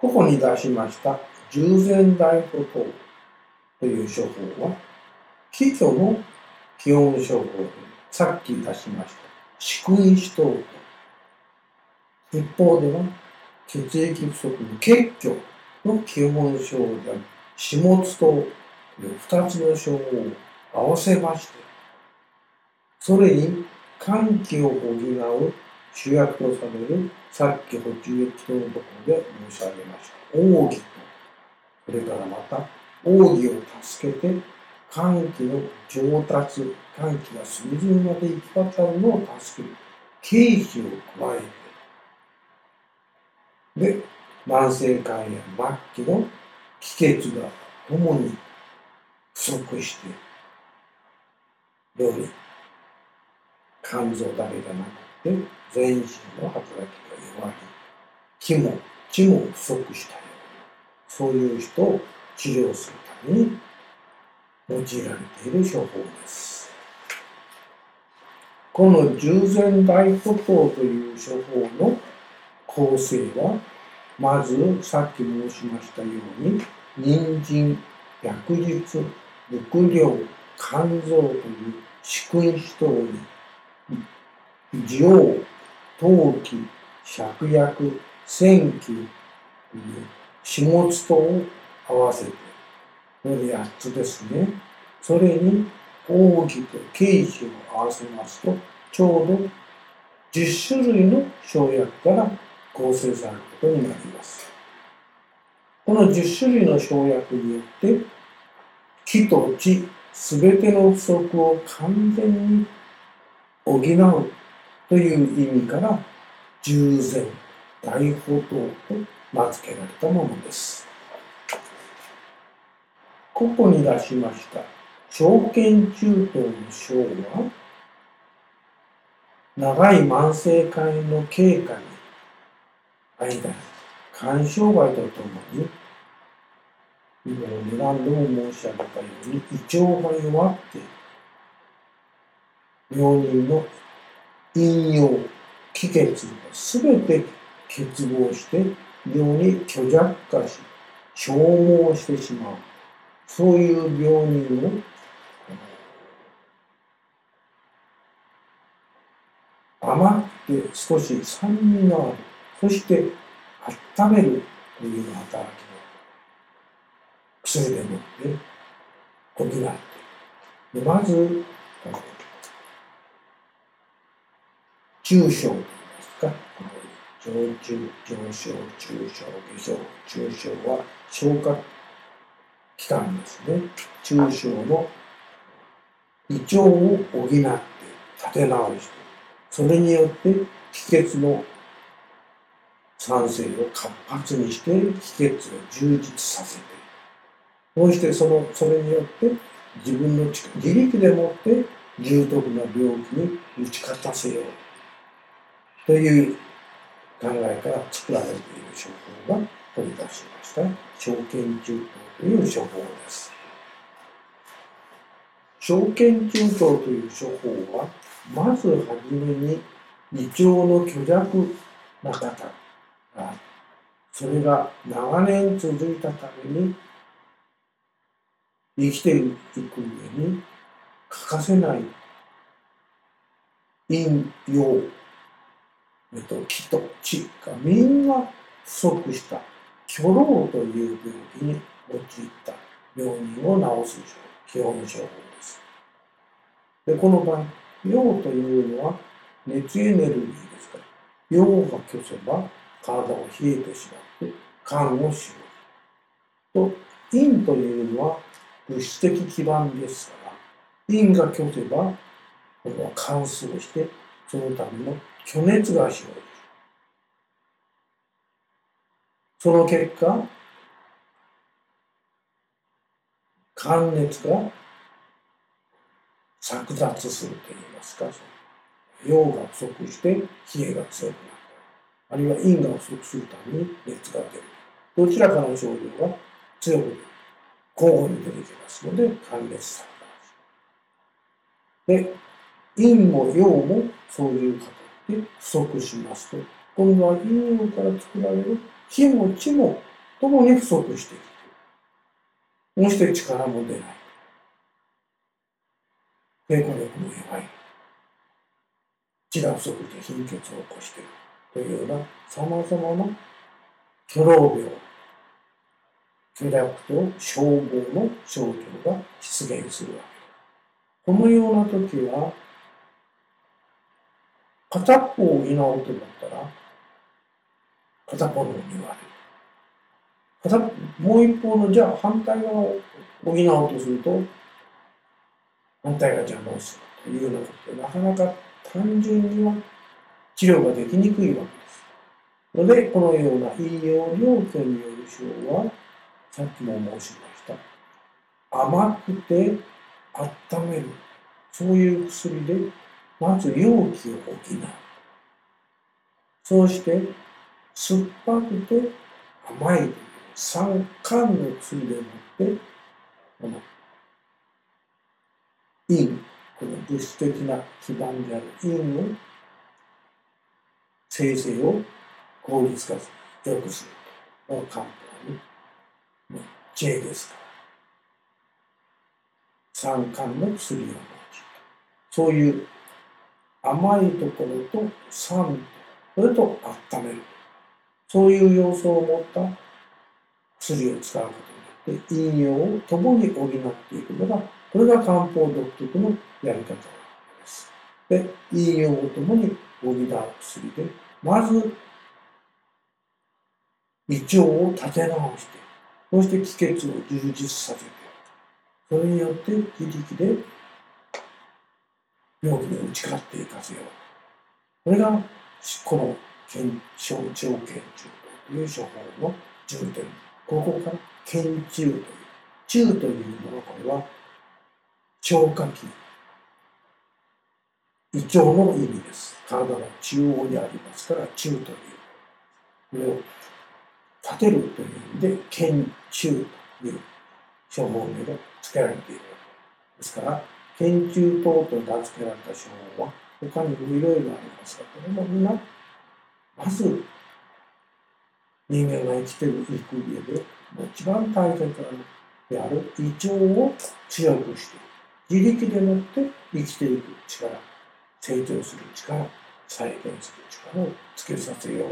ここに出しました従前大歩等という処方は、気虚の基本処方で、さっき出しました、宿因死等と、一方では、血液不足の血虚の基本症である始末という二つの症を合わせまして、それに寒気を補う主役とされるさっき補充液とのところで申し上げました。奥義と、それからまた奥義を助けて寒気の上達、寒気が隅々まで行き渡るのを助ける。経費を加えて、で、慢性肝炎末期の気血が主に不足して、より肝臓だけじゃなくて、全身の働きが弱り、気も血も不足したよう、そういう人を治療するために用いられている処方です。この従前大歩行という処方の構成は、まずさっき申しましたように、人参、薬術、伏量、肝臓という宿因子等に、上、陶器、芍薬、線器という始末とを合わせて、これで8つですね。それに奥義と形詞を合わせますと、ちょうど10種類の生薬から構成されることになります。この10種類の生薬によって、気と地、すべての不足を完全に補うという意味から、従前、大法等と名付けられたものです。ここに出しました、証券中等の章は、長い慢性肝炎の経過に間に、肝障害とともに、今何度も申し上げたように、胃腸が弱って、病人の陰陽、気血がすべて欠乏して、病に虚弱化し、消耗してしまう。そういう病人を甘くて少し酸味のある、そして温めるという働きを薬でもって補ってでまず中小といいますか？上中上昇中小下昇中小は消化器官ですね。中小の胃腸を補って立て直してそれによって気血の酸性を活発にして気血を充実させてそしてそのそれによって自分の自力でもって重篤な病気に打ち勝たせよう。という考えから作られている処方が取り出しました証券中等という処方です。証券中等という処方はまずはじめに胃腸の虚弱な方がそれが長年続いたために生きていく上に欠かせない陰陽目と気と血がみんな不足した虚老という病気に陥った病人を治す基本処方です。でこの場合陽というのは熱エネルギーですから、陽が虚せば体を冷えてしまって肝をしよう。と、陰というのは物質的基盤ですから、陰が虚せば、これは乾燥して、そのための虚熱が生じる。その結果、寒熱が錯雑するといいますか、陽が不足して冷えが強くなる。あるいは陰が不足するために熱が出る。どちらかの症状が強く出る。交互に出てきますので、寒熱錯乱。で、陰も陽もそういう形で不足しますと、今度は陰陽から作られる。気も地もともに不足している。そして力も出ない。抵抗力も弱い。血が不足で貧血を起こしている。というような様々な虚労病、虚弱と消防の症状が出現する。わけです。このような時は、片っぽを補うと思ったら、片方のに言われる。もう一方の、じゃあ反対側を補おうとすると、反対が邪魔をするというようなことで、なかなか単純には治療ができにくいわけです。ので、このような飲用料件による症は、さっきも申しました。甘くて温める。そういう薬で、まず容器を補う。そうして、酸っぱくて甘いという三寒の薬でもって、この陰、この物質的な基盤である陰の生成を効率化する、良くすると。この漢方に、知恵ですから。三寒の薬を用いる。そういう甘いところと酸と、それと温める。そういう要素を持った薬を使うことによって、陰陽を共に補っていくのが、これが漢方独特のやり方です。で、陰陽を共に補う薬で、まず、胃腸を立て直して、そして気血を充実させて、それによって自力で病気に打ち勝っていかせよう。これが、この小腸検中という処方の重点。ここから検中という。中というのは、これは消化器。胃腸の意味です。体の中央にありますから、中という。これを立てるという意味で、検中という処方名が付けられているですから、研究等と名付けられた手法は他にもいろいろありますが、これもみんな、まず人間が生きていく上で一番大切なのである胃腸を強くして、自力でもって生きていく力、成長する力、再現する力をつけさせよう。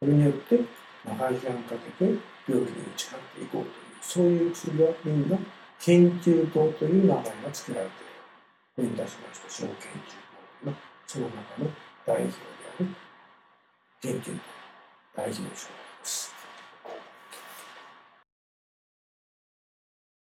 これによって長い期間かけて病気に打ち勝っていこうという、そういう薬はみんな研究棟という名前が付けられている。これに出しました小研究棟のその中の代表である研究棟、代表者です。